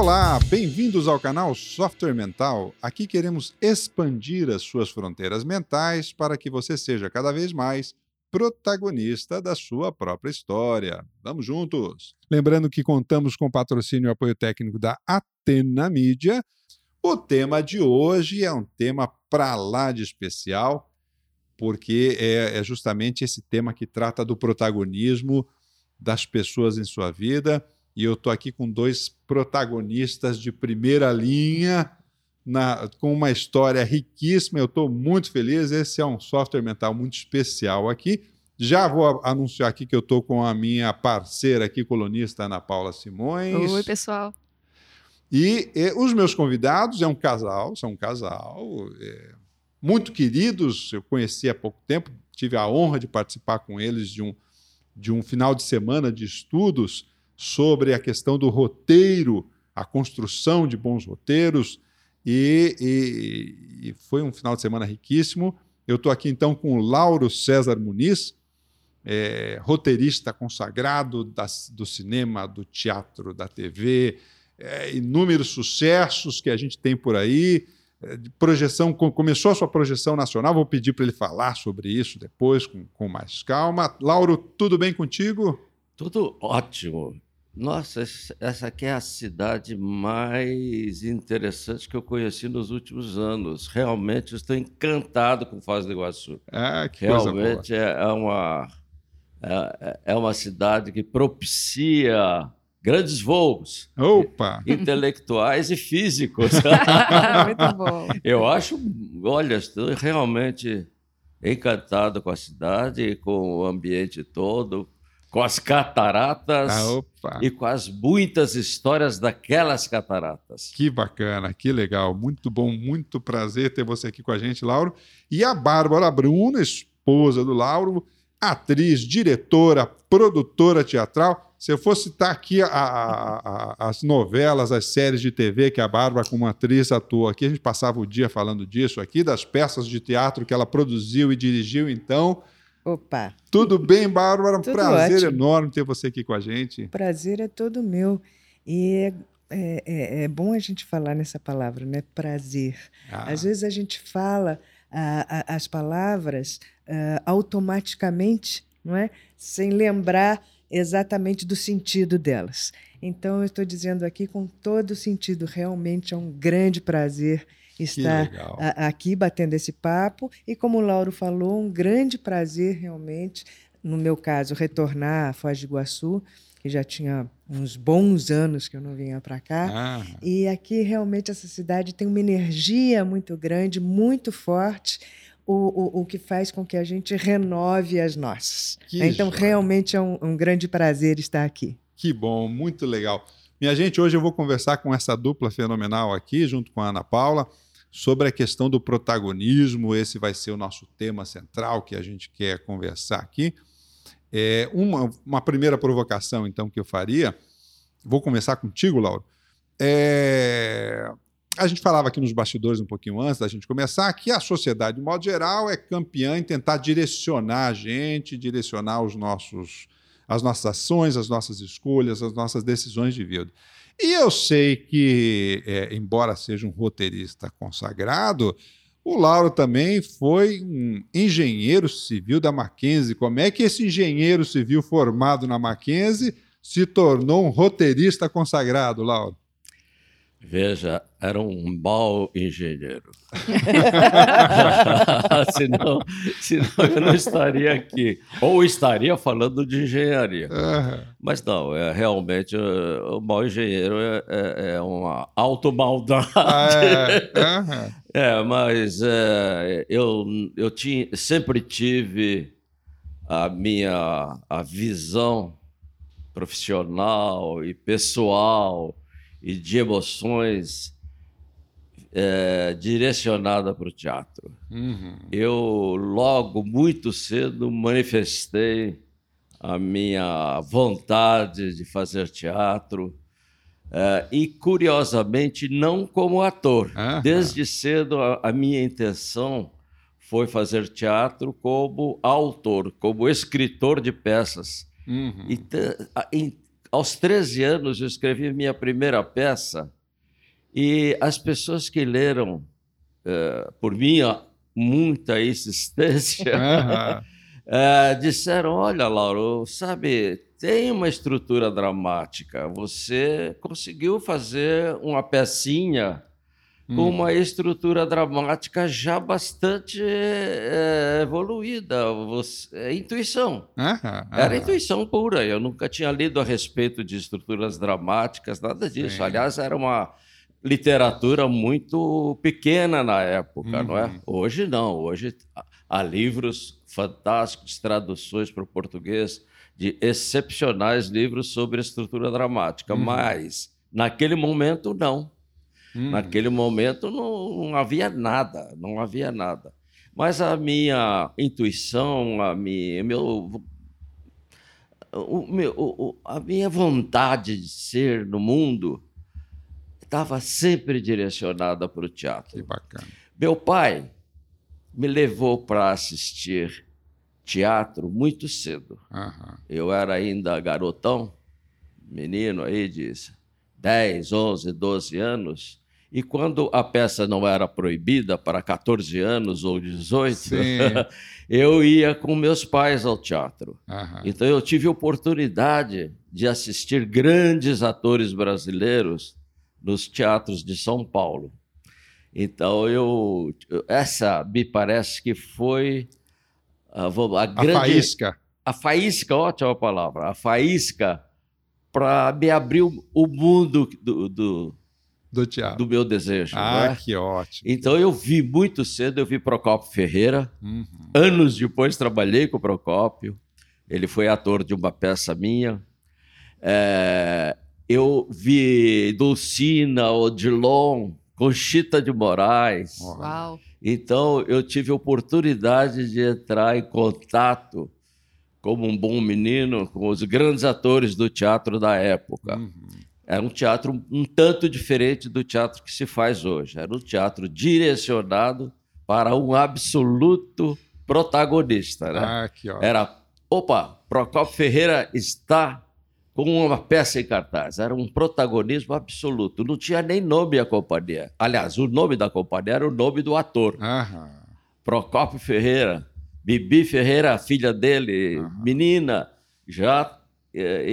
Olá, bem-vindos ao canal Software Mental. Aqui queremos expandir as suas fronteiras mentais para que você seja cada vez mais protagonista da sua própria história. Vamos juntos! Lembrando que contamos com patrocínio e apoio técnico da Atena Mídia. O tema de hoje é um tema para lá de especial, porque é, é justamente esse tema que trata do protagonismo das pessoas em sua vida e eu estou aqui com dois protagonistas de primeira linha, na, com uma história riquíssima. Eu estou muito feliz. Esse é um software mental muito especial aqui. Já vou anunciar aqui que eu estou com a minha parceira aqui, colunista Ana Paula Simões. Oi, pessoal. E, e os meus convidados é um casal, são um casal é, muito queridos. Eu conheci há pouco tempo, tive a honra de participar com eles de um, de um final de semana de estudos sobre a questão do roteiro, a construção de bons roteiros, e, e, e foi um final de semana riquíssimo. Eu estou aqui então com o Lauro César Muniz, é, roteirista consagrado do cinema, do teatro, da TV, é, inúmeros sucessos que a gente tem por aí. É, projeção, começou a sua projeção nacional, vou pedir para ele falar sobre isso depois, com, com mais calma. Lauro, tudo bem contigo? Tudo ótimo. Nossa, essa aqui é a cidade mais interessante que eu conheci nos últimos anos. Realmente estou encantado com Foz do Iguaçu. Ah, que Realmente é, é, uma é, é, uma cidade que propicia grandes voos. Opa! Intelectuais e físicos. Muito bom. Eu acho, olha, estou realmente encantado com a cidade, e com o ambiente todo, com as cataratas ah, e com as muitas histórias daquelas cataratas. Que bacana, que legal. Muito bom, muito prazer ter você aqui com a gente, Lauro. E a Bárbara Bruno, esposa do Lauro, atriz, diretora, produtora teatral. Se eu fosse citar aqui a, a, a, as novelas, as séries de TV que a Bárbara, como atriz, atuou aqui, a gente passava o dia falando disso aqui, das peças de teatro que ela produziu e dirigiu, então. Opa! Tudo bem, Bárbara? Tudo Prazer ótimo. enorme ter você aqui com a gente. Prazer é todo meu. E é, é, é bom a gente falar nessa palavra, né? Prazer. Ah, Às vezes a gente fala ah, ah, as palavras ah, automaticamente, não é? Sem lembrar exatamente do sentido delas. Então, eu estou dizendo aqui com todo o sentido. Realmente é um grande prazer estar a- aqui batendo esse papo. E como o Lauro falou, um grande prazer realmente, no meu caso, retornar a Foz do Iguaçu, que já tinha uns bons anos que eu não vinha para cá. Ah, E aqui realmente essa cidade tem uma energia muito grande, muito forte, o, o, o que faz com que a gente renove as nossas. Que então, joia. realmente é um, um grande prazer estar aqui. que bom, muito legal. Minha gente, hoje eu vou conversar com essa dupla fenomenal aqui, junto com a Ana Paula, sobre a questão do protagonismo. Esse vai ser o nosso tema central que a gente quer conversar aqui. É, uma, uma primeira provocação, então, que eu faria, vou começar contigo, Lauro. É, a gente falava aqui nos bastidores um pouquinho antes da gente começar que a sociedade, de modo geral, é campeã em tentar direcionar a gente, direcionar os nossos, as nossas ações, as nossas escolhas, as nossas decisões de vida. E eu sei que, é, embora seja um roteirista consagrado, o Lauro também foi um engenheiro civil da Mackenzie. Como é que esse engenheiro civil formado na Mackenzie se tornou um roteirista consagrado, Lauro? Veja, era um mau engenheiro. senão, senão eu não estaria aqui. Ou estaria falando de engenharia. Ah, Mas não, é realmente o mau engenheiro é, é- é uma automaldade. aham. É, mas é, eu, eu tinha, sempre tive a minha a visão profissional e pessoal e de emoções é, direcionada para o teatro. Uhum. Eu logo, muito cedo, manifestei a minha vontade de fazer teatro. eh, e, curiosamente, não como ator. Aham. Desde cedo, a, a minha intenção foi fazer teatro como autor, como escritor de peças. Uhum. E te- a- em- aos 13 anos, eu escrevi minha primeira peça e as pessoas que leram, uh, por minha muita insistência, uh, disseram: Olha, Lauro, sabe, tem uma estrutura dramática. Você conseguiu fazer uma pecinha com uma estrutura dramática já bastante é, evoluída. Você, é intuição. Era intuição pura. Eu nunca tinha lido a respeito de estruturas dramáticas, nada disso. Sim. Aliás, era uma literatura muito pequena na época, uhum. não é? Uhum. Hoje não. Hoje há livros fantásticos, traduções para o português de excepcionais livros sobre estrutura dramática, uhum. mas naquele momento não. Hum. Naquele momento não, não, havia nada, não havia nada. Mas a minha intuição, a minha, meu, o, meu, o, a minha vontade de ser no mundo estava sempre direcionada para o teatro. Que bacana. Meu pai me levou para assistir teatro muito cedo. Uhum. Eu era ainda garotão, menino aí de 10, 11, 12 anos. E quando a peça não era proibida para 14 anos ou 18, eu ia com meus pais ao teatro. Uhum. Então eu tive oportunidade de assistir grandes atores brasileiros nos teatros de São Paulo. Então eu essa me parece que foi a, a grande a faísca. A faísca, ótima palavra. A faísca para me abrir o, o mundo do, do do teatro. Do meu desejo. Ah, né? que ótimo. Então eu vi muito cedo, eu vi Procópio Ferreira. Uhum. Anos depois trabalhei com o Procópio. Ele foi ator de uma peça minha. É, eu vi Dulcina, Odilon, Conchita de Moraes. Uau. Então eu tive oportunidade de entrar em contato como um bom menino com os grandes atores do teatro da época. Uhum. Era um teatro um tanto diferente do teatro que se faz hoje. Era um teatro direcionado para um absoluto protagonista. Né? Ah, que ótimo. Era, opa, Procopio Ferreira está com uma peça em cartaz. Era um protagonismo absoluto. Não tinha nem nome a companhia. Aliás, o nome da companhia era o nome do ator. Aham. Procopio Ferreira, Bibi Ferreira, a filha dele, Aham. menina, já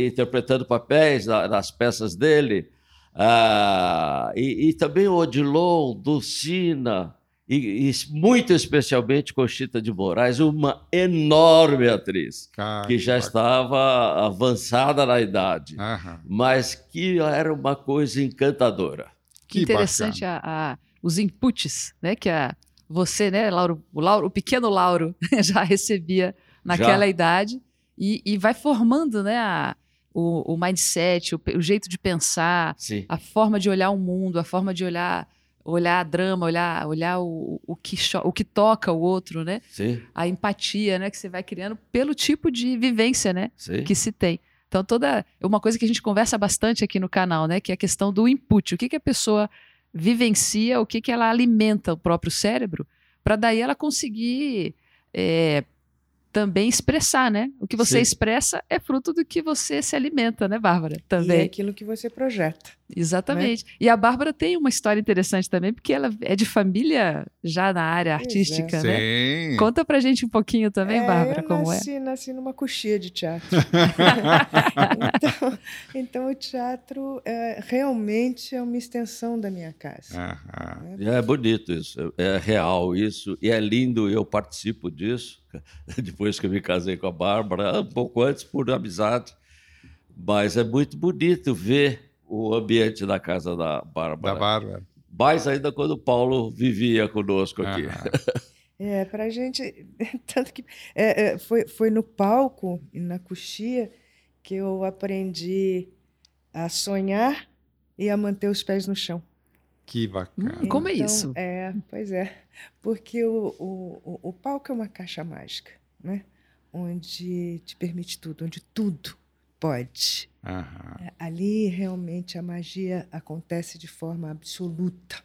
interpretando papéis nas peças dele. Ah, e, e, também o Odilon, Dulcina, e, e, muito especialmente Conchita de Moraes, uma enorme atriz, que já estava avançada na idade, Aham. mas que era uma coisa encantadora. Que interessante a, a, os inputs né, que a, você, né, Lauro, o, Lauro, o pequeno Lauro, já recebia naquela já. idade e, e vai formando né, a, o, o mindset, o, o, jeito de pensar, Sim. a forma de olhar o mundo, a forma de olhar olhar a drama, olhar, olhar o, o, que, o que toca o outro, né? Sim. A empatia, né, que você vai criando pelo tipo de vivência, né, Sim. que se tem. Então toda uma coisa que a gente conversa bastante aqui no canal, né, que é a questão do input, o que que a pessoa vivencia, o que que ela alimenta o próprio cérebro, para daí ela conseguir é, também expressar, né? O que você Sim. expressa é fruto do que você se alimenta, né, Bárbara? Também. E é aquilo que você projeta. Exatamente. Né? E a Bárbara tem uma história interessante também, porque ela é de família já na área artística, é. né? Sim. Conta pra gente um pouquinho também, é, Bárbara, eu como nasci, é. nasci numa coxia de teatro. então, então, o teatro é, realmente é uma extensão da minha casa. Né? É bonito isso, é real isso, e é lindo, eu participo disso depois que eu me casei com a Bárbara, um pouco antes por amizade. Mas é muito bonito ver o ambiente da casa da Bárbara. Da Bárbara. Mais ainda quando o Paulo vivia conosco aqui. Ah. É, para a gente. Tanto que é, é, foi, foi no palco e na coxia que eu aprendi a sonhar e a manter os pés no chão. Que bacana. Hum, como é então, é isso? É, pois é. Porque o, o, o palco é uma caixa mágica, né? Onde te permite tudo, onde tudo pode. Uhum. Ali realmente a magia acontece de forma absoluta.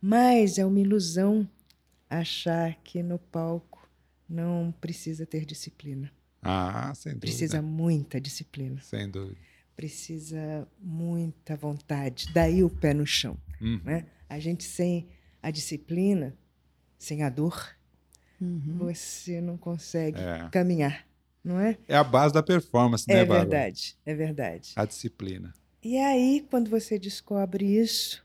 Mas é uma ilusão achar que no palco não precisa ter disciplina. Ah, sem dúvida. Precisa muita disciplina. Sem dúvida. precisa muita vontade, daí o pé no chão. Uhum. Né? A gente sem a disciplina, sem a dor, uhum. você não consegue é. caminhar, não é? É a base da performance, né, É verdade, é verdade. A disciplina. E aí, quando você descobre isso,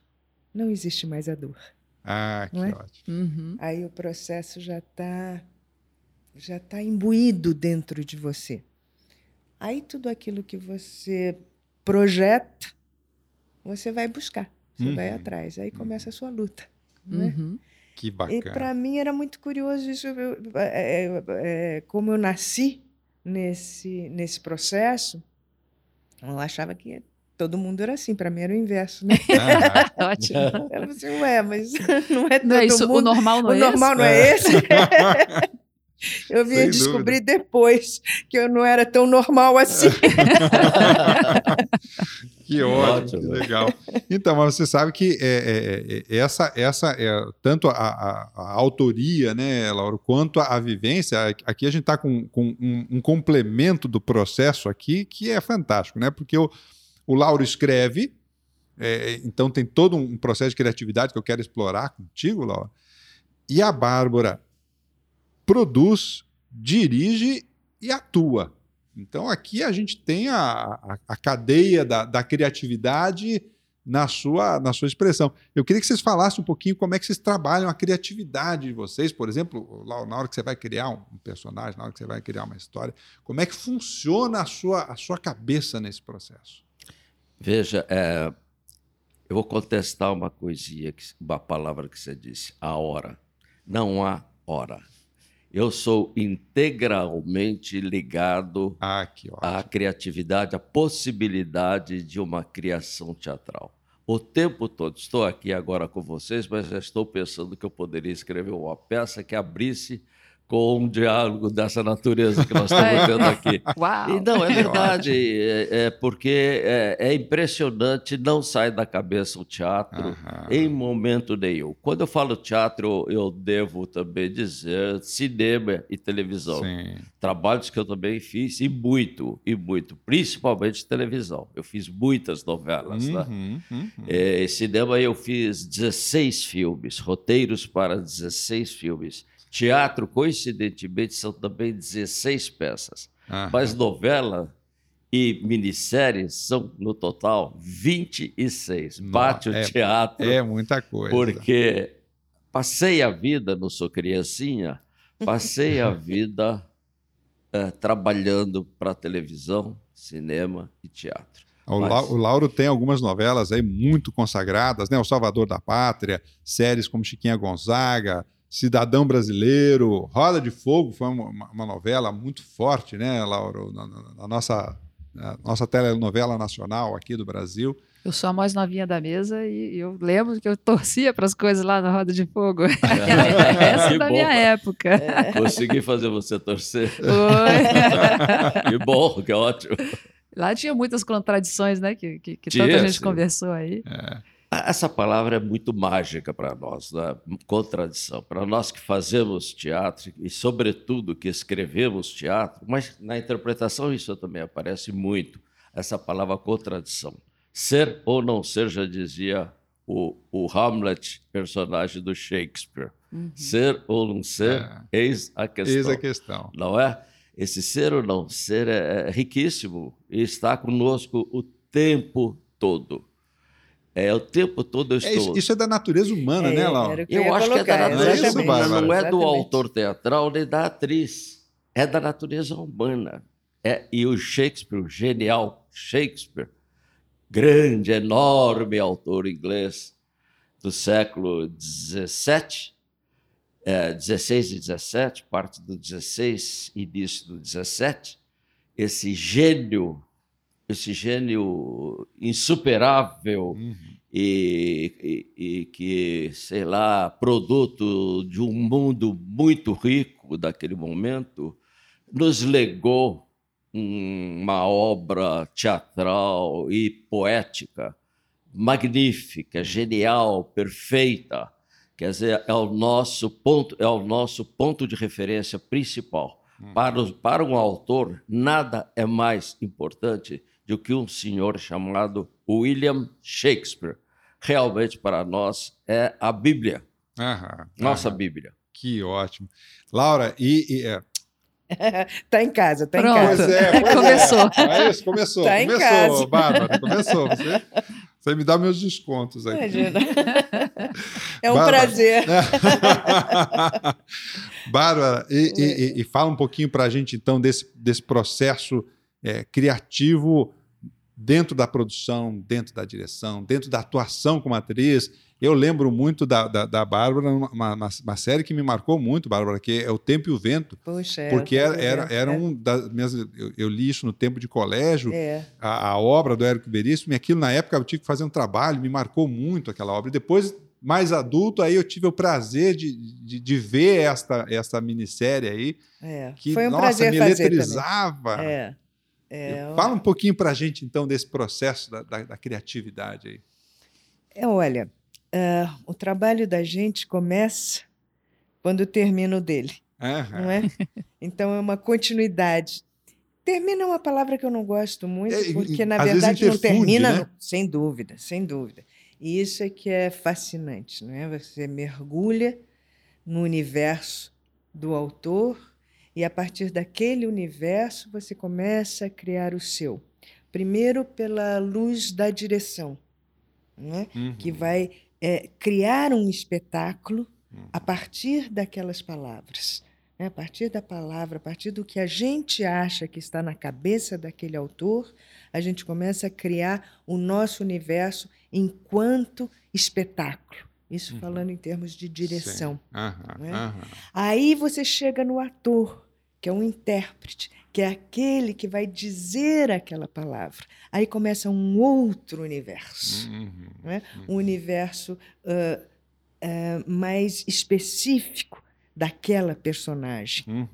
não existe mais a dor. Ah, que é? ótimo. Uhum. Aí o processo já está já tá imbuído dentro de você. Aí tudo aquilo que você projeta, você vai buscar, você uhum. vai atrás. Aí começa a sua luta. Né? Uhum. Que bacana. E para mim era muito curioso isso, eu, é, é, é, como eu nasci nesse, nesse processo, eu achava que todo mundo era assim, para mim era o inverso, né? Ah, ótimo. Ela falou assim, ué, mas não é todo não é isso, mundo. O normal não o é normal esse? não é esse? Eu vim Sem descobrir dúvida. depois que eu não era tão normal assim. que ótimo, que legal. Então, mas você sabe que é, é, é, essa, essa é, tanto a, a, a, autoria, né, Laura, quanto a, a vivência, aqui a gente está com, com um, um, complemento do processo aqui que é fantástico, né? Porque o, o Lauro escreve, é, então tem todo um processo de criatividade que eu quero explorar contigo, Laura. E a Bárbara produz, dirige e atua. Então aqui a gente tem a, a, a cadeia da, da, criatividade na sua, na sua expressão. Eu queria que vocês falassem um pouquinho como é que vocês trabalham a criatividade de vocês, por exemplo, na hora que você vai criar um personagem, na hora que você vai criar uma história, como é que funciona a sua, a sua cabeça nesse processo? Veja, é, eu vou contestar uma coisinha, uma palavra que você disse, a hora. Não há hora eu sou integralmente ligado ah, à criatividade, à possibilidade de uma criação teatral. O tempo todo, estou aqui agora com vocês, mas já estou pensando que eu poderia escrever uma peça que abrisse com um diálogo dessa natureza que nós estamos tendo aqui. Uau. E não, é verdade, é, é porque é, é, impressionante, não sai da cabeça o teatro em momento nenhum. Quando eu falo teatro, eu devo também dizer cinema e televisão. Sim. Trabalhos que eu também fiz, e muito, e muito, principalmente televisão. Eu fiz muitas novelas. Né? Uhum, né? uhum. É, cinema eu fiz 16 filmes, roteiros para 16 filmes. Teatro, coincidentemente, são também 16 peças. Aham. Mas novela e minisséries são, no total, 26. Bate é, o teatro. É muita coisa. Porque passei a vida, não sou criancinha, passei a vida é, trabalhando para televisão, cinema e teatro. O, Mas... o Lauro tem algumas novelas aí muito consagradas, né? O Salvador da Pátria, séries como Chiquinha Gonzaga, Cidadão Brasileiro, Roda de Fogo foi uma, uma novela muito forte, né, Laura? Na, na, na nossa, na nossa telenovela nacional aqui do Brasil. Eu sou a mais novinha da mesa e eu lembro que eu torcia para as coisas lá na Roda de Fogo. Essa é da bom. minha época. É. Consegui fazer você torcer. Foi. que bom, que ótimo. Lá tinha muitas contradições, né? Que, que, que tanta gente conversou aí. É. Essa palavra é muito mágica para nós, né? contradição. Para nós que fazemos teatro e, sobretudo, que escrevemos teatro, mas na interpretação isso também aparece muito, essa palavra contradição. Ser ou não ser, já dizia o, o Hamlet, personagem do Shakespeare. Uhum. Ser ou não ser, é. eis a questão. Eis a questão. Não é? Esse ser ou não ser é, é riquíssimo e está conosco o tempo todo. É, o tempo todo eu estou. É isso, é da natureza humana, é, né, Laura? Eu, eu acho colocar, que é da natureza humana, não é do autor teatral nem da atriz. É da natureza humana. É, e o Shakespeare, o genial Shakespeare, grande, enorme autor inglês do século XVII, é, 16 e 17, parte do 16, início do 17, esse gênio esse gênio insuperável uhum. e, e, e, que, sei lá, produto de um mundo muito rico daquele momento, nos legou uma obra teatral e poética magnífica, genial, perfeita. Quer dizer, é o nosso ponto, é o nosso ponto de referência principal. Uhum. Para, para um autor, nada é mais importante do que um senhor chamado William Shakespeare. Realmente, para nós, é a Bíblia. Aham, Nossa aham. Bíblia. Que ótimo. Laura, e. e é, Tá em casa, tá Pronto. em casa. pois é, pois Começou. É. É isso, começou. Tá em começou, casa. Bárbara, começou. Você, você me dá meus descontos aí. Imagina. É um Bárbara. prazer. Bárbara, e, e- e- e fala um pouquinho para a gente, então, desse, desse processo é, criativo dentro da produção, dentro da direção, dentro da atuação como atriz. Eu lembro muito da, da, da Bárbara, uma, uma, uma série que me marcou muito, Bárbara, que é O Tempo e o Vento, Poxa, é, porque tá era, vendo? era, era É. um das minhas. Eu, eu li isso no tempo de colégio, É, a, a obra do Érico Veríssimo, e aquilo na época eu tive que fazer um trabalho, me marcou muito aquela obra. E depois, mais adulto, aí eu tive o prazer de, de, de ver esta, esta minissérie aí, é. que Foi um nossa, prazer me fazer também. eletrizava. É. É, Fala um pouquinho pra gente, então, desse processo da, da, da criatividade aí. É, olha, ah, o trabalho da gente começa quando termina o dele, Aham. não é? Então é uma continuidade. Termina é uma palavra que eu não gosto muito, É, porque na verdade não termina, né? sem dúvida, sem dúvida. E isso é que é fascinante, não é? Você mergulha no universo do autor e a partir daquele universo você começa a criar o seu. Primeiro pela luz da direção, não é? Uhum. que vai é, criar um espetáculo Uhum. a partir daquelas palavras. né? A partir da palavra, a partir do que a gente acha que está na cabeça daquele autor, a gente começa a criar o nosso universo enquanto espetáculo. Isso Uhum. falando em termos de direção. Aham, né? aham. Aí você chega no ator, que é um intérprete, que é aquele que vai dizer aquela palavra. Aí começa um outro universo Uhum. né? um universo ah, ah, mais específico daquela personagem. Uhum.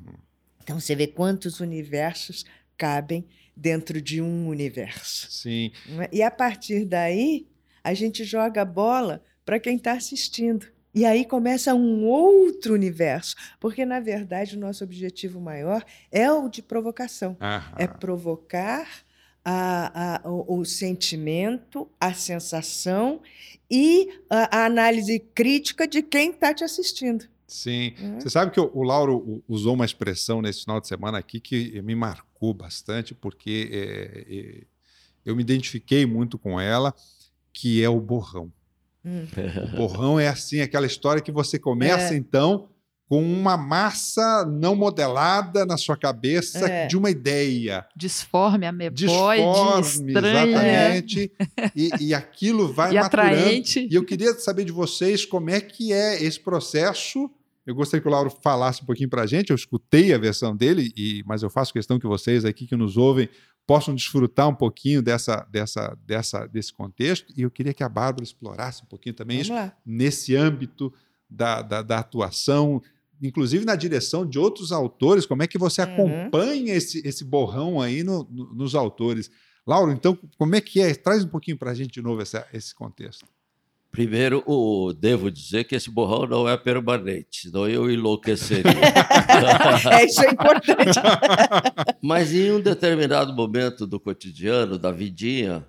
Então você vê quantos universos cabem dentro de um universo. Sim. é? E a partir daí, a gente joga a bola para quem está assistindo. E aí começa um outro universo, porque na verdade o nosso objetivo maior é o de provocação Aham. é provocar a- a- o, o sentimento, a sensação e a, a análise crítica de quem está te assistindo. Sim. Uhum. Você sabe que o, o Lauro usou uma expressão nesse final de semana aqui que me marcou bastante, porque é, é, eu me identifiquei muito com ela, que é o borrão. Hum. O borrão é assim, aquela história que você começa, É. então, com uma massa não modelada na sua cabeça É. de uma ideia. Disforme, ameboide, Disforme, estranha exatamente. E, e aquilo vai e maturando. atraente. E eu queria saber de vocês como é que é esse processo. Eu gostaria que o Lauro falasse um pouquinho para a gente. Eu escutei a versão dele, e, mas eu faço questão que vocês aqui que nos ouvem possam desfrutar um pouquinho dessa, dessa, dessa, desse contexto. E eu queria que a Bárbara explorasse um pouquinho também Vamos isso lá. nesse âmbito da, da, da atuação, inclusive na direção de outros autores. Como é que você Uhum. acompanha esse, esse borrão aí no- no- nos autores? Lauro, então, como é que é? Traz um pouquinho para a gente de novo essa- esse contexto. Primeiro, o, devo dizer que esse borrão não é permanente, senão eu enlouqueceria. É, isso é importante. Mas em um determinado momento do cotidiano, da vidinha,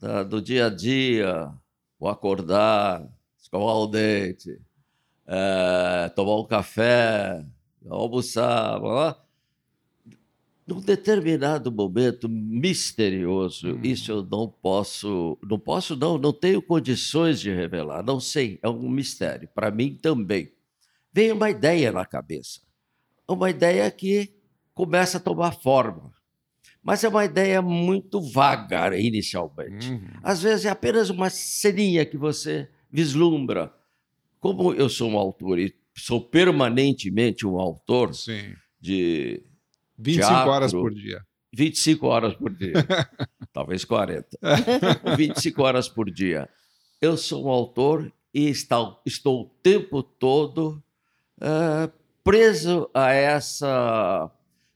da- do dia a dia, o acordar, escovar o dente, eh, tomar um café, almoçar, blá, blá. Num determinado momento misterioso, Hum. isso eu não posso, não posso não, não tenho condições de revelar, não sei, é um mistério, para mim também. Vem uma ideia na cabeça, uma ideia que começa a tomar forma, mas é uma ideia muito vaga inicialmente. Uhum. Às vezes é apenas uma ceninha que você vislumbra. Como eu sou um autor e sou permanentemente um autor Sim. de 25 Teatro. horas por dia. 25 horas por dia, talvez 40. 25 horas por dia. Eu sou um autor e está- estou o tempo todo eh, preso a essa,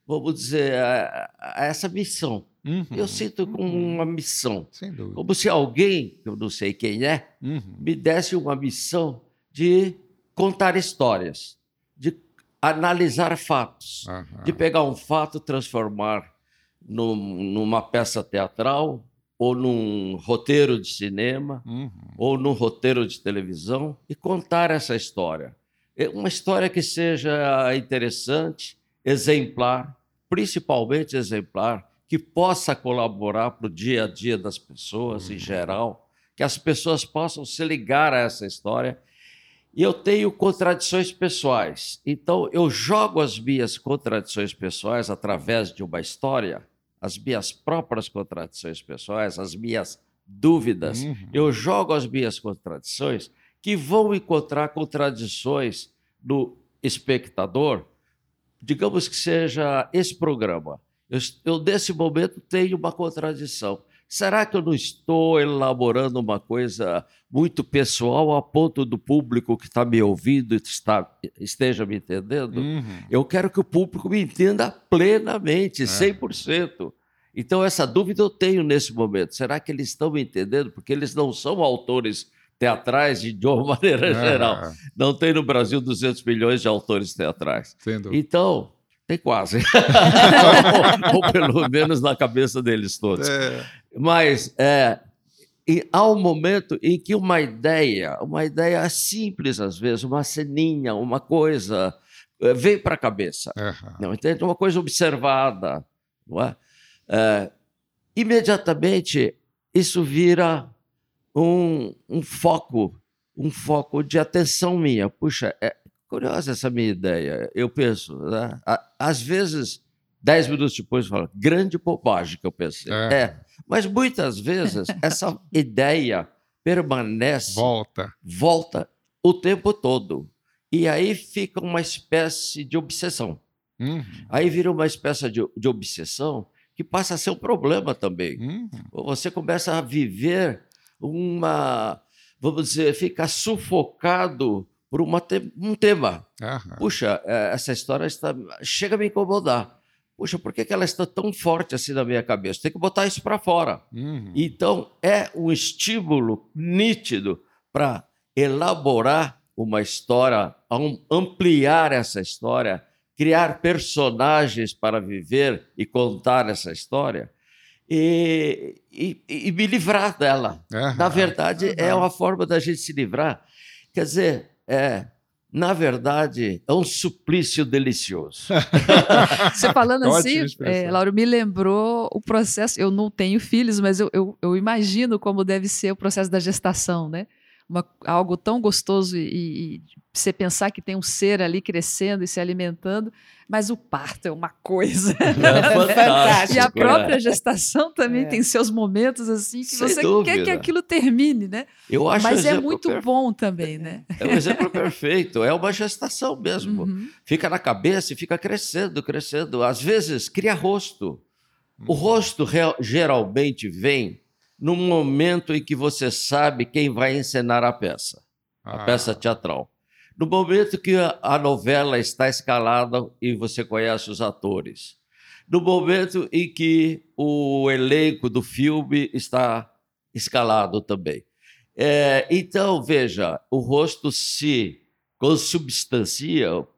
vamos dizer, a, a essa missão. Uhum. Eu sinto como uma missão, Sem dúvida. como se alguém, eu não sei quem é, Uhum. me desse uma missão de contar histórias, de analisar fatos Aham. de pegar um fato, transformar numa peça teatral, ou num roteiro de cinema, uhum. ou num roteiro de televisão, e contar essa história. É uma história que seja interessante, exemplar, principalmente exemplar, que possa colaborar para o dia a dia das pessoas uhum. em geral, que as pessoas possam se ligar a essa história. E eu tenho contradições pessoais, então eu jogo as minhas contradições pessoais através de uma história as minhas próprias contradições pessoais, as minhas dúvidas, uhum. eu jogo as minhas contradições, que vão encontrar contradições no espectador, digamos que seja esse programa. Eu, eu, nesse momento, tenho uma contradição. Será que eu não estou elaborando uma coisa muito pessoal a ponto do público que está me ouvindo está, esteja me entendendo? Uhum. Eu quero que o público me entenda plenamente, 100%. É. Então, essa dúvida eu tenho nesse momento. Será que eles estão me entendendo? Porque eles não são autores teatrais de uma maneira é. geral. Não tem no Brasil 200 milhões de autores teatrais. Então, tem quase. ou, ou, pelo menos na cabeça deles todos. É. Mas é, e há um momento em que uma ideia, uma ideia simples às vezes, uma ceninha, uma coisa, é, vem para a cabeça. Uhum. Não entende? Uma coisa observada, não é? é? imediatamente isso vira um, um foco, um foco de atenção minha. Puxa, é, Curiosa essa minha ideia. Eu penso, né? às vezes, dez minutos depois, eu falo, grande bobagem que eu pensei. É. é. Mas muitas vezes essa ideia permanece. Volta. Volta o tempo todo. E aí fica uma espécie de obsessão. Uhum. Aí vira uma espécie de, de, obsessão que passa a ser um problema também. Uhum. Você começa a viver uma. Vamos dizer, fica sufocado por uma te um tema. Uhum. Puxa, é, essa história está, chega a me incomodar. Puxa, por que, que ela está tão forte assim na minha cabeça? Tem que botar isso para fora. Uhum. Então, é um estímulo nítido para elaborar uma história, ampliar essa história, criar personagens para viver e contar essa história. E, e, e me livrar dela. Uhum. Na verdade, uhum. é uma forma da gente se livrar. Quer dizer, é, na verdade, é um suplício delicioso. Você falando assim, é, Lauro, me lembrou o processo. Eu não tenho filhos, mas eu, eu, eu imagino como deve ser o processo da gestação, né? Uma, algo tão gostoso e, e, você pensar que tem um ser ali crescendo e se alimentando, mas o parto é uma coisa. É fantástico. e a própria é. gestação também é. tem seus momentos assim que Sem você dúvida. quer que aquilo termine, né? Eu acho mas é muito perfe... bom também, né? É um exemplo perfeito. É uma gestação mesmo. Uhum. Fica na cabeça e fica crescendo, crescendo. Às vezes cria rosto. O uhum. rosto real, geralmente vem no momento em que você sabe quem vai encenar a peça, ah. a peça teatral. No momento que a novela está escalada e você conhece os atores. No momento em que o elenco do filme está escalado também. É, então, veja, o rosto se consubstancia, uh,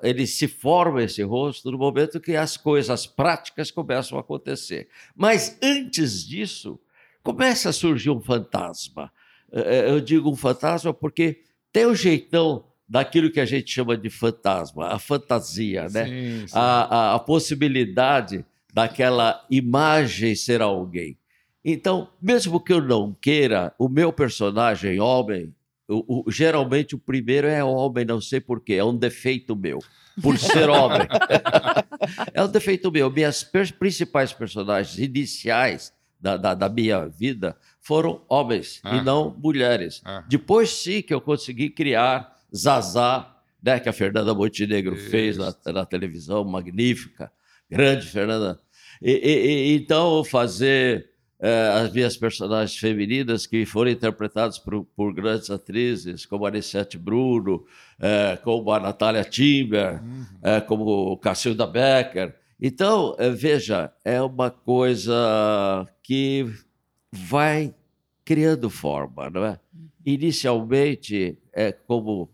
ele se forma esse rosto no momento que as coisas práticas começam a acontecer. Mas antes disso, começa a surgir um fantasma. É, é, eu digo um fantasma porque tem o um jeitão daquilo que a gente chama de fantasma, a fantasia, né? Sim, sim. A, a, a, possibilidade daquela imagem ser alguém. Então, mesmo que eu não queira, o meu personagem homem, o, o, geralmente o primeiro é homem, não sei porquê, é um defeito meu, por ser homem. é um defeito meu. Minhas principais personagens iniciais da, da, da minha vida foram homens ah. e não mulheres. Ah. Depois sim que eu consegui criar Zazá, né, que a Fernanda Montenegro Isso. fez na, na, televisão, magnífica, grande Fernanda. E, e, e então fazer é, as minhas personagens femininas que foram interpretadas por, por grandes atrizes, como a Anissete Bruno, é, como a Natália Timber, uhum. é, como Cacilda Becker. Então, é, veja, é uma coisa que vai criando forma, não é? Uhum. Inicialmente, é como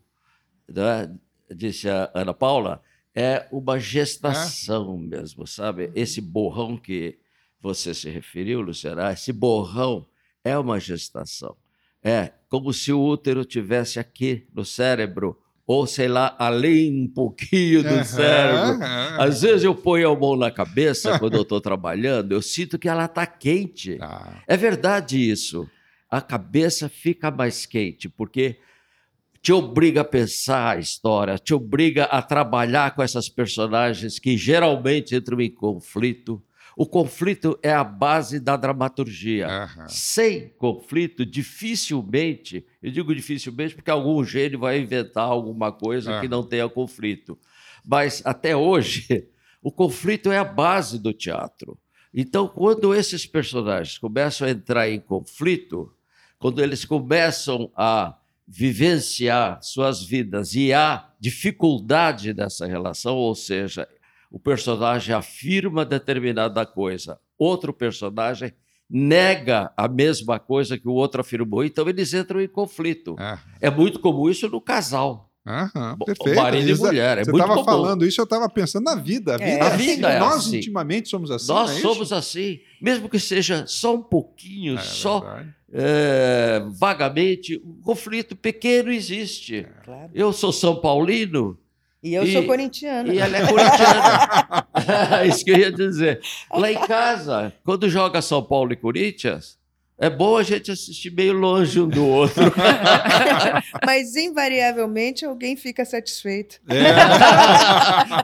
é? disse a Ana Paula, é uma gestação é? mesmo, sabe? Esse borrão que você se referiu, Luciana, esse borrão é uma gestação. É como se o útero tivesse aqui no cérebro, ou sei lá, além um pouquinho do uhum, cérebro. Uhum. Às vezes eu ponho a mão na cabeça quando eu estou trabalhando, eu sinto que ela está quente. Ah. É verdade isso. A cabeça fica mais quente, porque te obriga a pensar a história, te obriga a trabalhar com essas personagens que geralmente entram em conflito o conflito é a base da dramaturgia. Uhum. Sem conflito, dificilmente, eu digo dificilmente porque algum gênio vai inventar alguma coisa uhum. que não tenha conflito. Mas até hoje, o conflito é a base do teatro. Então, quando esses personagens começam a entrar em conflito, quando eles começam a vivenciar suas vidas e há dificuldade dessa relação, ou seja, o personagem afirma determinada coisa, outro personagem nega a mesma coisa que o outro afirmou, então eles entram em conflito. Ah. É muito comum isso no casal. Aham, perfeito. Marido e mulher. É Você estava falando isso, eu estava pensando na vida. A vida, é, a vida é nós assim. intimamente somos assim. Nós é somos assim, mesmo que seja só um pouquinho, é, só é, vagamente, um conflito pequeno existe. Claro. Eu sou São Paulino, e eu e, sou corintiana. E ela é corintiana. Isso que eu ia dizer. Lá em casa, quando joga São Paulo e Corinthians, é bom a gente assistir meio longe um do outro. Mas, invariavelmente, alguém fica satisfeito. É.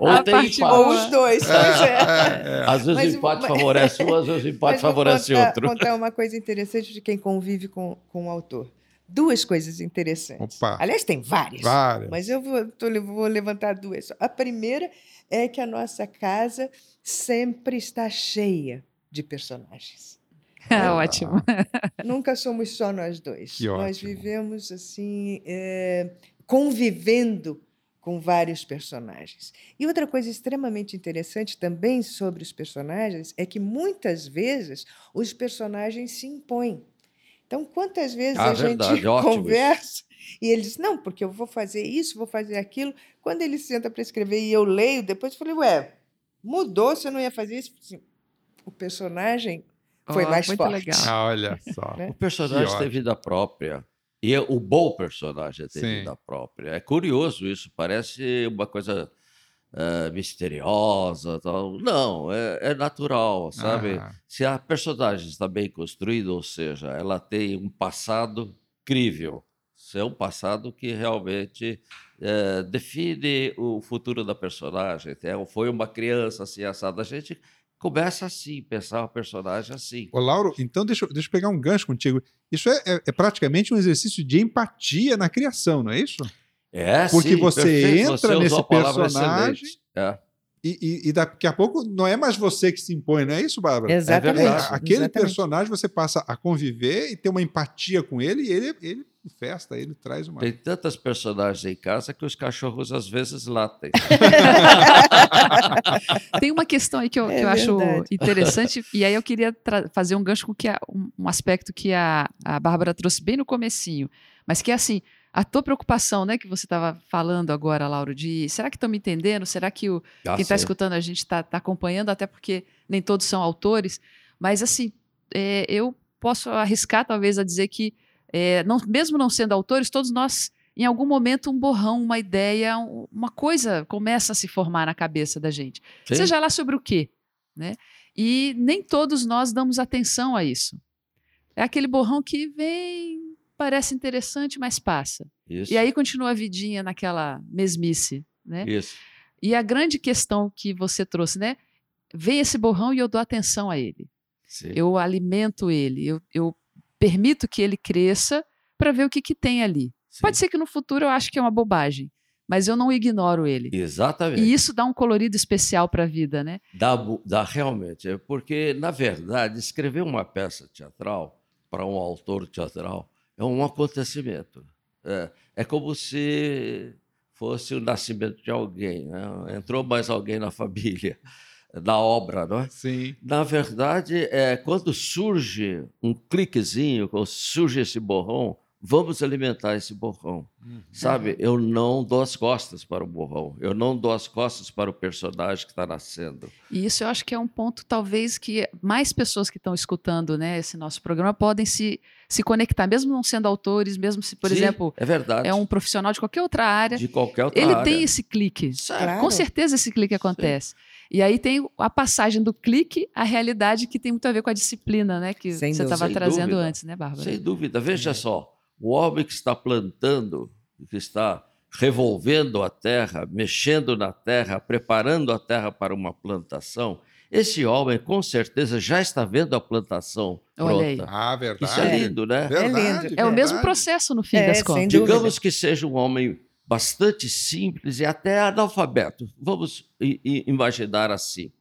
Ou tem empate. Ou os dois. É, é. é. Às vezes mas, o empate mas, favorece um, às vezes o empate favorece contar, outro. Vou contar uma coisa interessante de quem convive com, com o autor duas coisas interessantes. Opa. Aliás, tem várias. Várias. Mas eu vou, tô, vou levantar duas. A primeira é que a nossa casa sempre está cheia de personagens. Ah, ótimo. Nunca somos só nós dois. Que nós ótimo. vivemos assim, é, convivendo com vários personagens. E outra coisa extremamente interessante também sobre os personagens é que muitas vezes os personagens se impõem. Então, quantas vezes ah, a verdade, gente conversa e ele diz, não, porque eu vou fazer isso, vou fazer aquilo. Quando ele senta para escrever e eu leio, depois eu falei, ué, mudou, você não ia fazer isso? Assim, o personagem foi oh, mais muito forte. Legal. Ah, olha só. Né? O personagem tem vida própria. E o bom personagem tem Sim. vida própria. É curioso isso, parece uma coisa uh, misteriosa, tal. Não, é, é natural, sabe? Se a personagem está bem construída, ou seja, ela tem um passado crível, é um passado que realmente é, define o futuro da personagem. É, foi uma criança assim, assada. A gente começa assim, pensar o personagem assim. Ô, Lauro, então deixa, deixa eu pegar um gancho contigo. Isso é, é, é praticamente um exercício de empatia na criação, não é isso? É, Porque sim, você perfeito. entra você nesse personagem é. e, e, e, daqui a pouco não é mais você que se impõe, não é isso, Bárbara? Exatamente. É, aquele Exatamente. personagem você passa a conviver e ter uma empatia com ele e ele, ele festa, ele traz uma. Tem tantas personagens em casa que os cachorros às vezes latem. Tem uma questão aí que eu, é que eu acho interessante, e aí eu queria fazer um gancho com que a, um, um, aspecto que a, a Bárbara trouxe bem no comecinho, mas que é assim, a tua preocupação, né, que você estava falando agora, Lauro, de será que estão me entendendo? Será que o, ah, quem está escutando a gente está tá acompanhando? Até porque nem todos são autores. Mas, assim, é, eu posso arriscar, talvez, a dizer que, é, não, mesmo não sendo autores, todos nós, em algum momento, um borrão, uma ideia, uma coisa começa a se formar na cabeça da gente. Sim. Seja lá sobre o quê. Né? E nem todos nós damos atenção a isso. É aquele borrão que vem, parece interessante, mas passa. Isso. E aí continua a vidinha naquela mesmice, né? Isso. E a grande questão que você trouxe, né? Vem esse borrão e eu dou atenção a ele. Sim. Eu alimento ele, eu, eu, permito que ele cresça para ver o que, que tem ali. Sim. Pode ser que no futuro eu ache que é uma bobagem, mas eu não ignoro ele. Exatamente. E isso dá um colorido especial para a vida, né? Dá, dá realmente, é porque na verdade escrever uma peça teatral para um autor teatral é um acontecimento. É, é como se fosse o nascimento de alguém. Né? Entrou mais alguém na família, na obra, não é? Sim. Na verdade, é, quando surge um cliquezinho, quando surge esse borrão, vamos alimentar esse borrão. Uhum. Sabe, eu não dou as costas para o borrão, eu não dou as costas para o personagem que está nascendo. E isso eu acho que é um ponto, talvez, que mais pessoas que estão escutando né, esse nosso programa podem se, se conectar, mesmo não sendo autores, mesmo se, por Sim, exemplo, é, verdade. é um profissional de qualquer outra área. De qualquer outra ele área. tem esse clique. Claro. Com certeza esse clique acontece. Sim. E aí tem a passagem do clique à realidade que tem muito a ver com a disciplina, né? Que Sem você estava trazendo dúvida. antes, né, Bárbara? Sem dúvida. Veja é. só, o homem que está plantando, que está revolvendo a terra, mexendo na terra, preparando a terra para uma plantação, esse homem com certeza já está vendo a plantação pronta. Ah, verdade. Isso é lindo, né? Verdade, é lindo. Verdade. É o mesmo processo no fim é, das contas. Digamos que seja um homem bastante simples e até analfabeto. Vamos imaginar assim.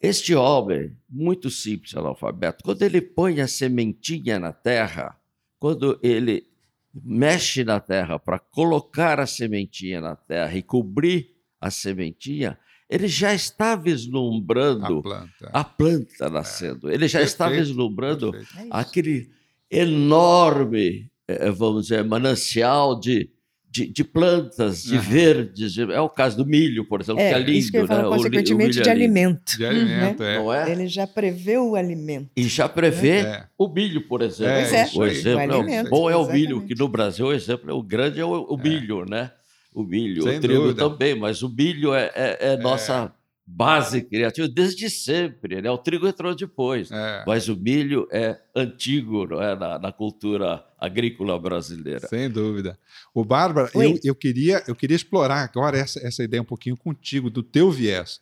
Este homem, muito simples, analfabeto, quando ele põe a sementinha na terra, quando ele mexe na terra para colocar a sementinha na terra e cobrir a sementinha, ele já está vislumbrando a planta, a planta nascendo. É. Ele já Perfeito. está vislumbrando Perfeito. aquele enorme, eh, vamos dizer, manancial de, de, de plantas, de uhum. verdes. É o caso do milho, por exemplo, é, que é lindo. Isso que eu falo, né? consequentemente, o, o de é alimento. De alimento, né? é. Não é? Ele já prevê o alimento. E já prevê é. o milho, por exemplo. Pois é. O exemplo o alimento, é bom é o milho, que no Brasil o exemplo é o grande é o, o milho, né? O milho, Sem o trigo dúvida. também, mas o milho é, é nossa base criativa desde sempre. Né? O trigo entrou depois, É. mas o milho é antigo não é? Na, na cultura agrícola brasileira. Sem dúvida. O Bárbara, eu, eu, queria, eu queria explorar agora essa, essa ideia um pouquinho contigo, do teu viés.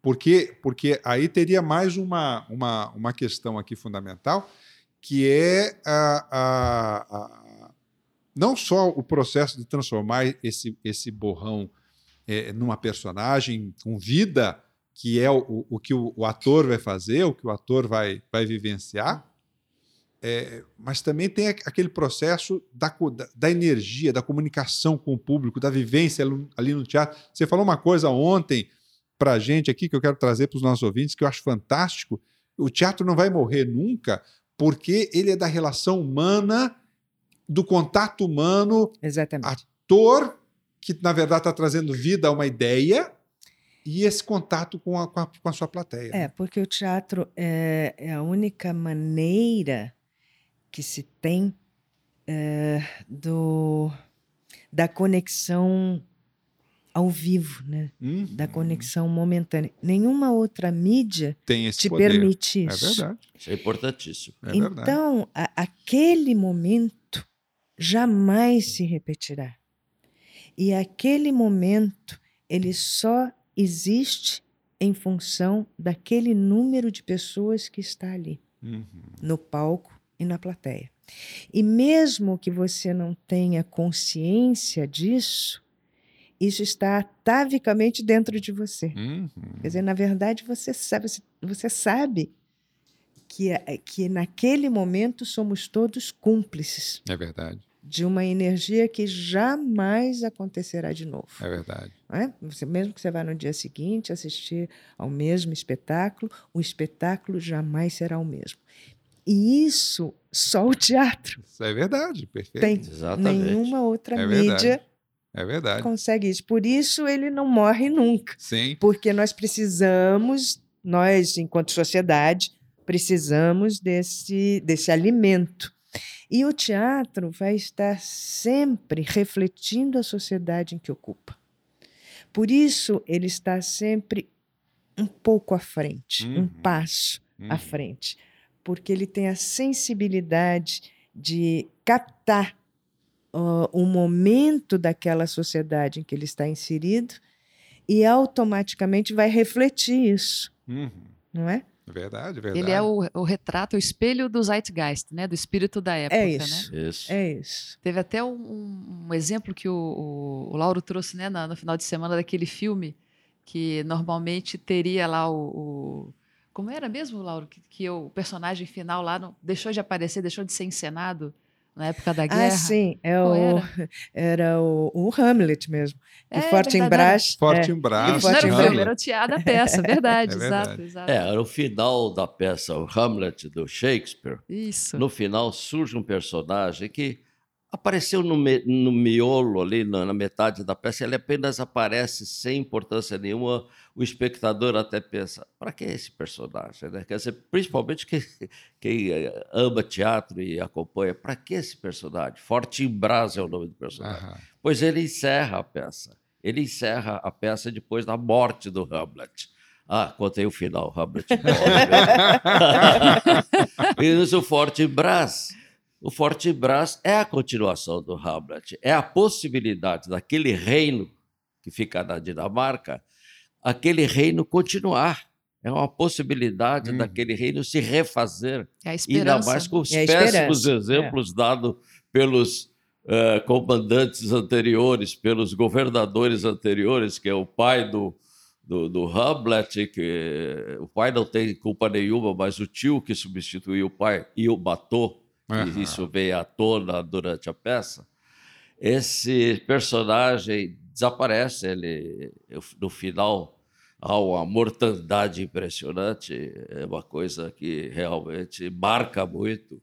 Porque, porque aí teria mais uma, uma, uma questão aqui fundamental, que é a, a, a- não só o processo de transformar esse, esse borrão é, numa personagem com vida, que é o, o que o, o ator vai fazer, o que o ator vai, vai vivenciar, é, mas também tem aqu- aquele processo da, da, energia, da comunicação com o público, da vivência ali- ali no teatro. Você falou uma coisa ontem para a gente aqui que eu quero trazer para os nossos ouvintes, que eu acho fantástico. O teatro não vai morrer nunca, porque ele é da relação humana, do contato humano, Exatamente. ator que na verdade está trazendo vida a uma ideia e esse contato com a, com a, com a sua plateia. É, porque o teatro é, é a única maneira que se tem é, do, da conexão ao vivo, né? Uhum. da conexão momentânea. Nenhuma outra mídia tem esse te poder. permite É isso. verdade. Isso é importantíssimo. É então, a- aquele momento jamais se repetirá. E aquele momento, ele só existe em função daquele número de pessoas que está ali, Uhum. no palco e na plateia. E mesmo que você não tenha consciência disso, isso está atavicamente dentro de você. Uhum. Quer dizer, na verdade, você sabe, você- sabe que, que naquele momento somos todos cúmplices É verdade. De uma energia que jamais acontecerá de novo. É verdade. não é? Você, mesmo que você vá no dia seguinte assistir ao mesmo espetáculo, o espetáculo jamais será o mesmo. E isso só o teatro Isso é verdade. Perfeito. tem. Exatamente. Nenhuma outra É verdade. mídia É verdade. consegue isso. Por isso ele não morre nunca. Sim. porque nós precisamos, nós, enquanto sociedade, precisamos desse, desse alimento. E o teatro vai estar sempre refletindo a sociedade em que ocupa. Por isso, ele está sempre um pouco à frente, Uhum. um passo à Uhum. frente, porque ele tem a sensibilidade de captar ó, o momento daquela sociedade em que ele está inserido e automaticamente vai refletir isso, Uhum. não é? É verdade, é verdade. Ele é o, o retrato, o espelho do Zeitgeist, né? Do espírito da época, É né? isso. Isso. É isso. Teve até um, um- exemplo que o, o, o Lauro trouxe né, na- no final de semana daquele filme que normalmente teria lá o. o- como era mesmo, Lauro? Que, que o personagem final lá não, deixou de aparecer, deixou de ser encenado na época da guerra. Ah, sim, é Qual o, era? era o, o Hamlet mesmo. É, de Forte em Brás. Forte é. em não era o Hamlet. filme, era o teatro da peça, verdade, É exato, verdade. exato. É, era o final da peça, o Hamlet do Shakespeare. Isso. No final surge um personagem que apareceu no, me, no miolo, ali na, na, metade da peça, ele apenas aparece sem importância nenhuma. O espectador até pensa: para que esse personagem? Né? Quer dizer, principalmente quem, quem eh, ama teatro e acompanha, para que esse personagem? Forte Brás é o nome do personagem. Uhum. Pois ele encerra a peça. Ele encerra a peça depois da morte do Hamlet. Ah, contei o final, Hamlet e o Forte Brás o Forte Brás é a continuação do Hamlet, é a possibilidade daquele reino que fica na Dinamarca, aquele reino continuar. É uma possibilidade hum. daquele reino se refazer. É a esperança. Ainda mais com os é péssimos exemplos é. dados pelos uh, comandantes anteriores, pelos governadores anteriores, que é o pai do, do, do Hamlet, que o pai não tem culpa nenhuma, mas o tio que substituiu o pai e o matou uhum. e isso veio à tona durante a peça, esse personagem desaparece. Ele, no final, há uma mortandade impressionante, é uma coisa que realmente marca muito.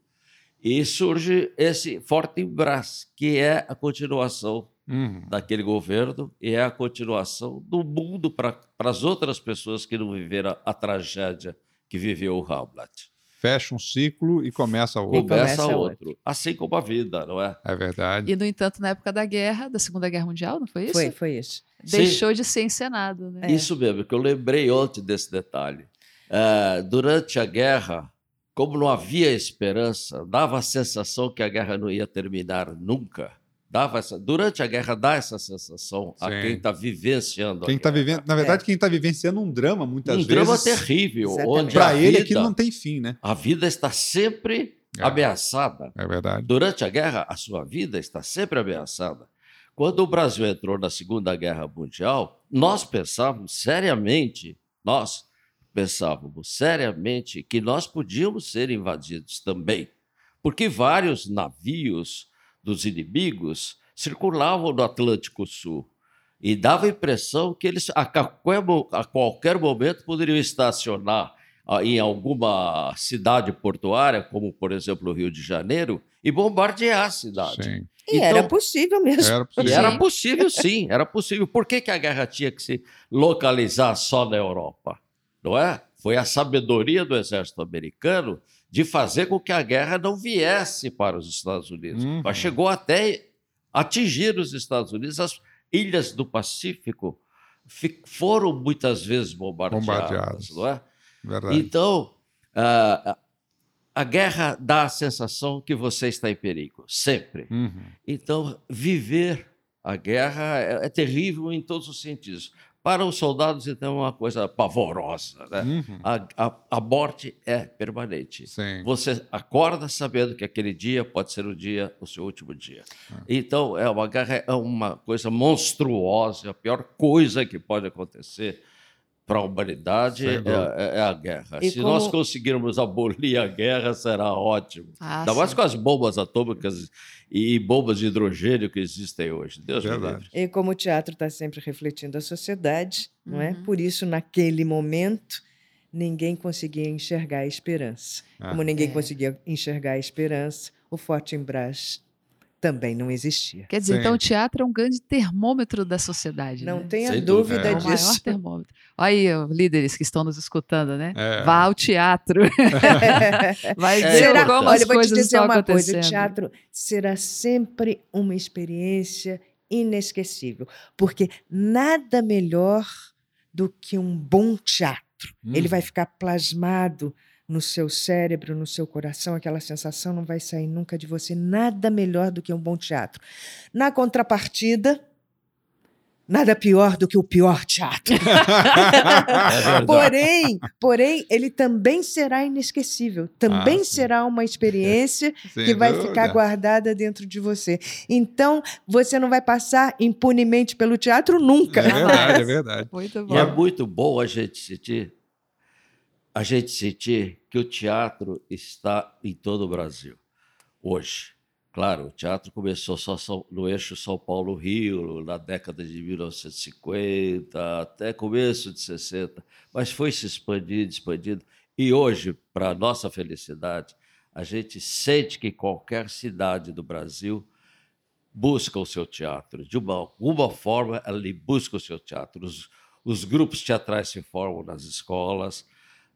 E surge esse Forte Brás, que é a continuação uhum. daquele governo e é a continuação do mundo para as outras pessoas que não viveram a tragédia que viveu o Hamlet fecha um ciclo e começa outro. E começa outro. Assim como a vida, não é? É verdade. E, no entanto, na época da guerra, da Segunda Guerra Mundial, não foi isso? Foi, foi isso. Deixou Sim. de ser encenado. Né? Isso mesmo, que eu lembrei ontem desse detalhe. Uh, durante a guerra, como não havia esperança, dava a sensação que a guerra não ia terminar nunca dava essa, durante a guerra dá essa sensação Sim. a quem está vivenciando. Quem está vivendo, na verdade, é. quem está vivenciando um drama muitas um vezes. Um drama terrível, Exatamente. onde para ele aquilo não tem fim, né? A vida está sempre é. ameaçada. É verdade. Durante a guerra, a sua vida está sempre ameaçada. Quando o Brasil entrou na Segunda Guerra Mundial, nós pensávamos seriamente, nós pensávamos seriamente que nós podíamos ser invadidos também, porque vários navios dos inimigos circulavam no Atlântico Sul e dava a impressão que eles a qualquer, a qualquer momento poderiam estacionar ah, em alguma cidade portuária, como por exemplo o Rio de Janeiro, e bombardear a cidade. Sim. E então, era possível mesmo. Era possível. era possível, sim, era possível. Por que, que a guerra tinha que se localizar só na Europa? Não é? Foi a sabedoria do exército americano de fazer com que a guerra não viesse para os Estados Unidos. Uhum. Mas chegou até atingir os Estados Unidos. As ilhas do Pacífico foram muitas vezes bombardeadas, bombardeadas. não é? Verdade. Então, a, a guerra dá a sensação que você está em perigo, sempre. Uhum. Então, viver a guerra é, é terrível em todos os sentidos. Para os soldados, então, é uma coisa pavorosa. Né? Uhum. A, a, a, morte é permanente. Sim. Você acorda sabendo que aquele dia pode ser o dia, o seu último dia. Uhum. Então, é uma guerra, é uma coisa monstruosa, a pior coisa que pode acontecer para a humanidade é, é, é, a guerra. E Se como... nós conseguirmos abolir a guerra, será ótimo. Ah, Ainda mais com as bombas atômicas e bombas de hidrogênio que existem hoje. Deus me livre. E como o teatro está sempre refletindo a sociedade, uhum. não é? Uhum. Por isso, naquele momento, ninguém conseguia enxergar a esperança. Ah. Como ninguém é. conseguia enxergar a esperança, o Forte Brás também não existia. Quer dizer, Sim. então o teatro é um grande termômetro da sociedade. Não né? tenha Sem dúvida é. disso. É o maior termômetro. Olha aí, líderes que estão nos escutando, né? É. Vá ao teatro. Vai ver será, como olha, as vou te dizer uma coisa: o teatro será sempre uma experiência inesquecível, porque nada melhor do que um bom teatro. Hum. Ele vai ficar plasmado no seu cérebro, no seu coração, aquela sensação não vai sair nunca de você. Nada melhor do que um bom teatro. Na contrapartida, nada pior do que o pior teatro. é porém, porém, ele também será inesquecível. Também ah, será uma experiência que vai dúvida. ficar guardada dentro de você. Então, você não vai passar impunemente pelo teatro nunca. É verdade, é verdade. Muito bom. E é muito bom a gente sentir a gente sentir que o teatro está em todo o Brasil hoje. Claro, o teatro começou só no eixo São Paulo-Rio, na década de 1950, até começo de 60, mas foi se expandindo, expandindo. E hoje, para nossa felicidade, a gente sente que qualquer cidade do Brasil busca o seu teatro. De uma, uma forma, ele busca o seu teatro. Os, os grupos teatrais se formam nas escolas.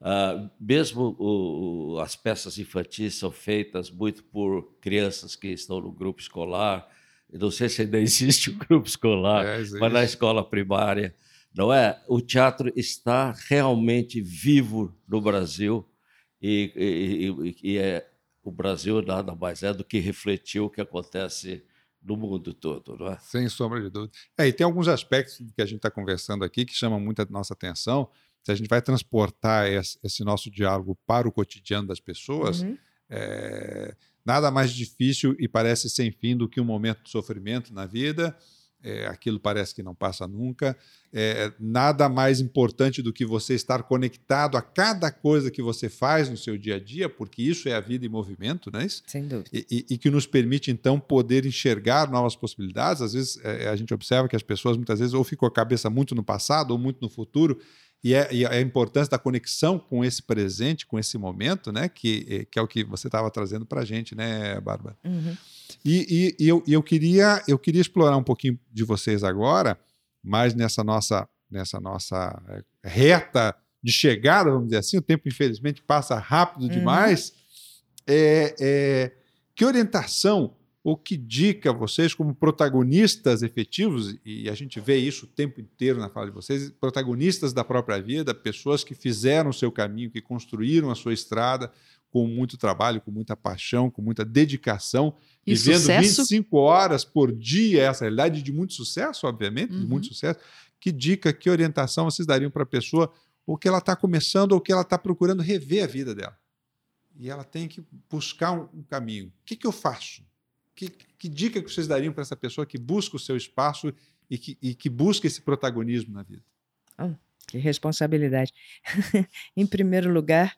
Uh, mesmo o, o, as peças infantis são feitas muito por crianças que estão no grupo escolar. Eu não sei se ainda existe o grupo escolar, é, mas na escola primária, não é? O teatro está realmente vivo no Brasil e, e, e, e é, o Brasil nada mais é do que refletir o que acontece no mundo todo, não é? Sem sombra de dúvida. É, e tem alguns aspectos que a gente está conversando aqui que chamam muito a nossa atenção. Se a gente vai transportar esse, nosso diálogo para o cotidiano das pessoas, uhum. é, nada mais difícil e parece sem fim do que um momento de sofrimento na vida é, aquilo parece que não passa nunca. É, nada mais importante do que você estar conectado a cada coisa que você faz no seu dia a dia, porque isso é a vida em movimento, não é isso? Sem dúvida. E, e, e que nos permite, então, poder enxergar novas possibilidades. Às vezes, é, a gente observa que as pessoas, muitas vezes, ou ficam a cabeça muito no passado ou muito no futuro, e, é, e a importância da conexão com esse presente, com esse momento, né? Que, é, que é o que você estava trazendo para a gente, né, Bárbara? Uhum. E, e, e eu, eu, queria, eu queria explorar um pouquinho de vocês agora, mais nessa nossa, nessa nossa eh, reta de chegada, vamos dizer assim, o tempo infelizmente passa rápido uhum. demais. É, é, que orientação ou que dica vocês, como protagonistas efetivos, e a gente vê isso o tempo inteiro na fala de vocês, protagonistas da própria vida, pessoas que fizeram o seu caminho, que construíram a sua estrada com muito trabalho, com muita paixão, com muita dedicação, e vivendo sucesso? 25 horas por dia, essa realidade de muito sucesso, obviamente, uhum. de muito sucesso. Que dica, que orientação vocês dariam para a pessoa, o que ela está começando ou que ela está procurando rever a vida dela? E ela tem que buscar um, um caminho. O que, que eu faço? Que, que dica que vocês dariam para essa pessoa que busca o seu espaço e que, e que busca esse protagonismo na vida? Oh, que responsabilidade. em primeiro lugar,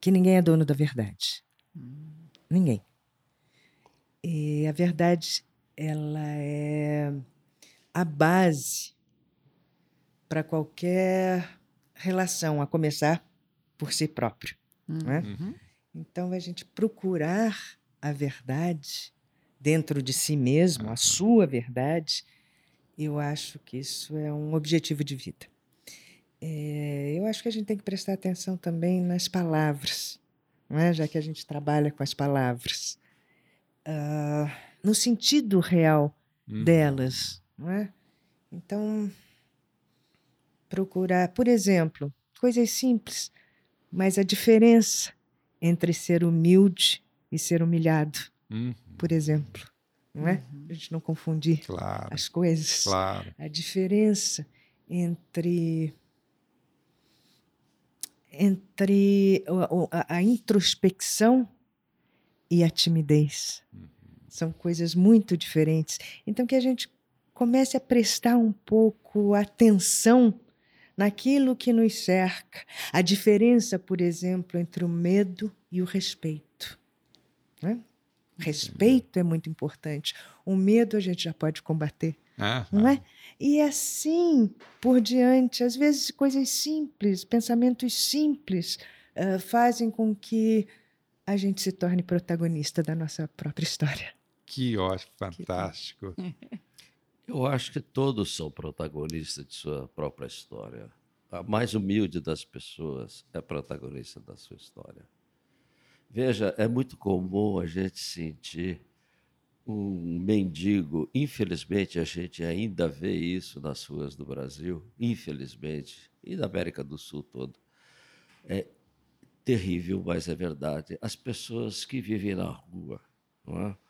que ninguém é dono da verdade. Hum. Ninguém. E a verdade, ela é a base para qualquer relação, a começar por si próprio. Uhum. Né? Então, a gente procurar a verdade dentro de si mesmo, a sua verdade, eu acho que isso é um objetivo de vida. É, eu acho que a gente tem que prestar atenção também nas palavras, é? já que a gente trabalha com as palavras, uh, no sentido real uhum. delas. É? Então, procurar, por exemplo, coisas simples, mas a diferença entre ser humilde e ser humilhado, uhum. por exemplo. Não é? Uhum. A gente não confundir claro. as coisas. Claro. A diferença entre entre a, a introspecção e a timidez. Uhum. São coisas muito diferentes. Então, que a gente comece a prestar um pouco atenção naquilo que nos cerca. A diferença, por exemplo, entre o medo e o respeito. Né? Respeito é muito importante. O medo a gente já pode combater. Ah, não é? E assim por diante, às vezes coisas simples, pensamentos simples, uh, fazem com que a gente se torne protagonista da nossa própria história. Que ótimo, fantástico. Eu acho que todos são protagonistas de sua própria história. A mais humilde das pessoas é protagonista da sua história. Veja, é muito comum a gente sentir um mendigo, infelizmente a gente ainda vê isso nas ruas do Brasil, infelizmente, e da América do Sul todo. É terrível, mas é verdade. As pessoas que vivem na rua, é?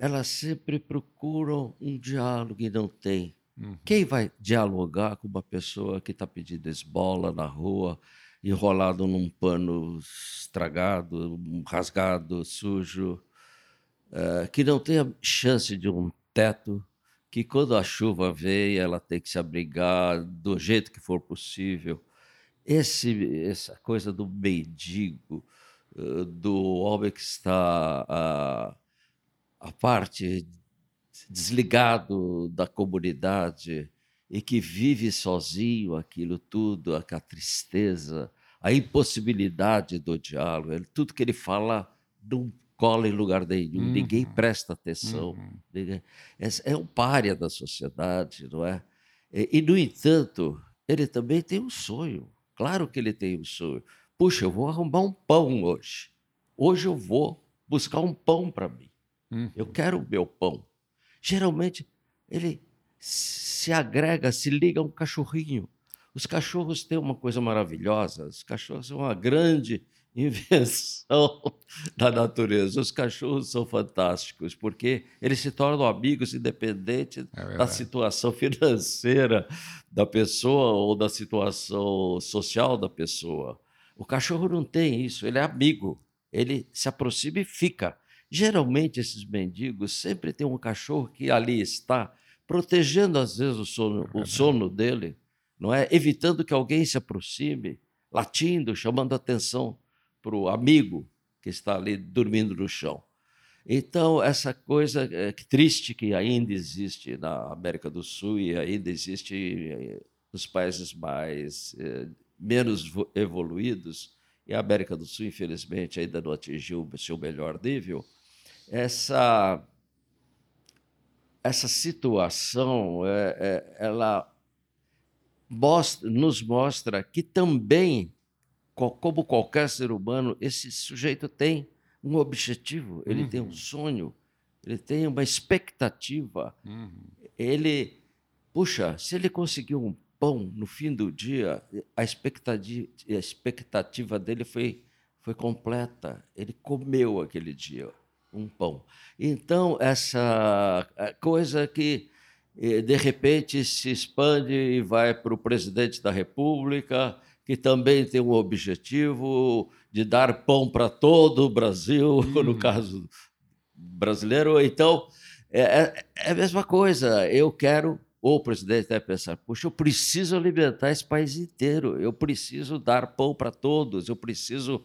Elas sempre procuram um diálogo e não tem. Uhum. Quem vai dialogar com uma pessoa que está pedindo esbola na rua, enrolado num pano estragado, rasgado, sujo? uh, que não tenha chance de um teto, que quando a chuva vem, ela tem que se abrigar do jeito que for possível. Esse, essa coisa do mendigo, uh, do homem que está a, a parte desligado da comunidade e que vive sozinho aquilo tudo, a tristeza, a impossibilidade do diálogo, tudo que ele fala não cola em lugar nenhum, uhum. ninguém presta atenção. Uhum. Ninguém, é, é um párea da sociedade, não é? E, e, no entanto, ele também tem um sonho. Claro que ele tem um sonho. Puxa, eu vou arrumar um pão hoje. Hoje eu vou buscar um pão para mim. Uhum. Eu quero o meu pão. Geralmente, ele se agrega, se liga a um cachorrinho. Os cachorros têm uma coisa maravilhosa. Os cachorros são uma grande invenção da natureza. Os cachorros são fantásticos porque eles se tornam amigos independente é da situação financeira da pessoa ou da situação social da pessoa. O cachorro não tem isso, ele é amigo, ele se aproxima e fica. Geralmente, esses mendigos sempre tem um cachorro que ali está, protegendo às vezes o sono, o sono dele, não é? Evitando que alguém se aproxime, latindo, chamando atenção para o amigo que está ali dormindo no chão. Então, essa coisa é, triste que ainda existe na América do Sul e ainda existe eh, nos países mais é, menos evoluídos, e a América do Sul, infelizmente, ainda não atingiu o seu melhor nível, essa, essa situação é, é, ela nos mostra que também como qualquer ser humano, esse sujeito tem um objetivo, ele uhum. tem um uhum. sonho, ele tem uma expectativa. Uhum. Ele, puxa, se ele conseguiu um pão no fim do dia, a expectativa, a expectativa dele foi, foi completa. Ele comeu aquele dia um pão. Então, essa coisa que eh, de repente se expande e vai para o presidente da República, que também tem um objetivo de dar pão para todo o Brasil, hum. no caso brasileiro. Então, é, é, é, a mesma coisa. Eu quero, ou o presidente deve pensar, puxa, eu preciso alimentar esse país inteiro, eu preciso dar pão para todos, eu preciso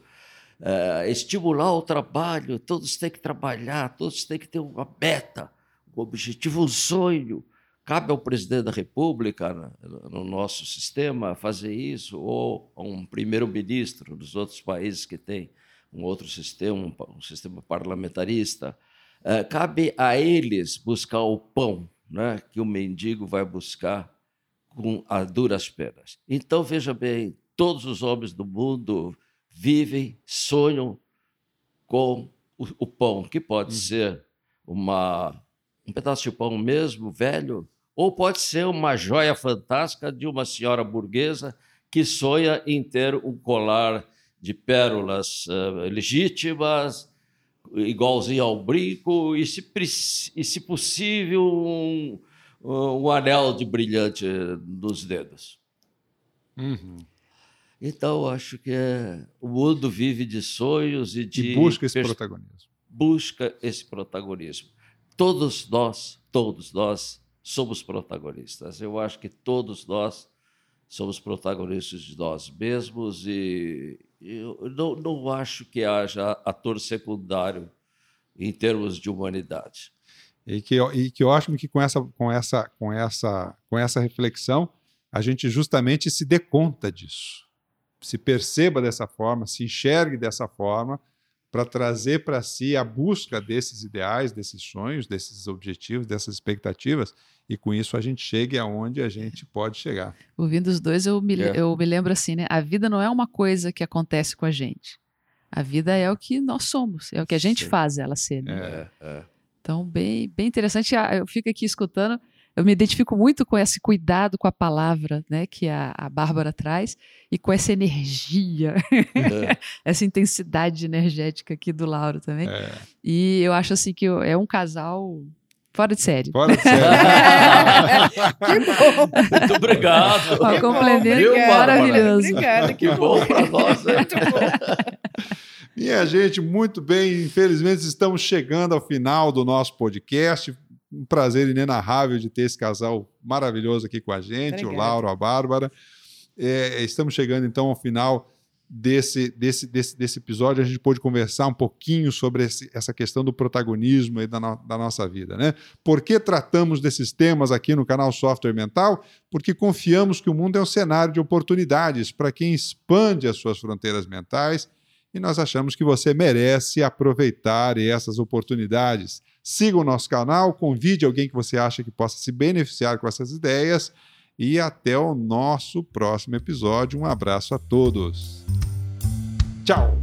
é, estimular o trabalho, todos têm que trabalhar, todos têm que ter uma meta, um objetivo, um sonho. Cabe ao presidente da República, no nosso sistema, fazer isso, ou a um primeiro-ministro dos outros países que têm um outro sistema, um, sistema parlamentarista. É, cabe a eles buscar o pão né, que o mendigo vai buscar com as duras penas. Então, veja bem, todos os homens do mundo vivem, sonham com o, o pão, que pode uhum. ser uma, um pedaço de pão mesmo, velho, ou pode ser uma joia fantástica de uma senhora burguesa que sonha em ter um colar de pérolas uh, legítimas, igualzinho ao brinco, e, se, e, se possível, um, um anel de brilhante nos dedos. Uhum. Então, acho que é, o mundo vive de sonhos e de. E busca esse protagonismo. Busca esse protagonismo. Todos nós, todos nós, somos protagonistas. Eu acho que todos nós somos protagonistas de nós mesmos e eu não, não acho que haja ator secundário em termos de humanidade. E que, e que ótimo que com essa, com, essa, com, essa, com essa reflexão a gente justamente se dê conta disso, se perceba dessa forma, se enxergue dessa forma, para trazer para si a busca desses ideais, desses sonhos, desses objetivos, dessas expectativas e com isso a gente chegue aonde a gente pode chegar. Ouvindo os dois, eu me, é. eu me lembro assim, né? A vida não é uma coisa que acontece com a gente. A vida é o que nós somos, é o que a gente Sim. faz ela ser. Né? É, é. Então, bem, bem interessante. Ah, eu fico aqui escutando, eu me identifico muito com esse cuidado com a palavra, né, que a, a Bárbara traz, e com essa energia, é. essa intensidade energética aqui do Lauro também. É. E eu acho assim que é um casal Fora de série. Fora de série. que bom. Muito obrigado. Um complemento maravilhoso. Obrigada, que bom para nós. Muito bom. Minha gente, muito bem. Infelizmente, estamos chegando ao final do nosso podcast. Um prazer inenarrável de ter esse casal maravilhoso aqui com a gente, Obrigada. o Lauro, a Bárbara. É, estamos chegando então ao final desse, desse, desse, desse episódio, a gente pôde conversar um pouquinho sobre esse, essa questão do protagonismo da, no, da nossa vida. Né? Por que tratamos desses temas aqui no canal Software Mental? Porque confiamos que o mundo é um cenário de oportunidades para quem expande as suas fronteiras mentais e nós achamos que você merece aproveitar essas oportunidades. Siga o nosso canal, convide alguém que você acha que possa se beneficiar com essas ideias e até o nosso próximo episódio. Um abraço a todos. Tchau!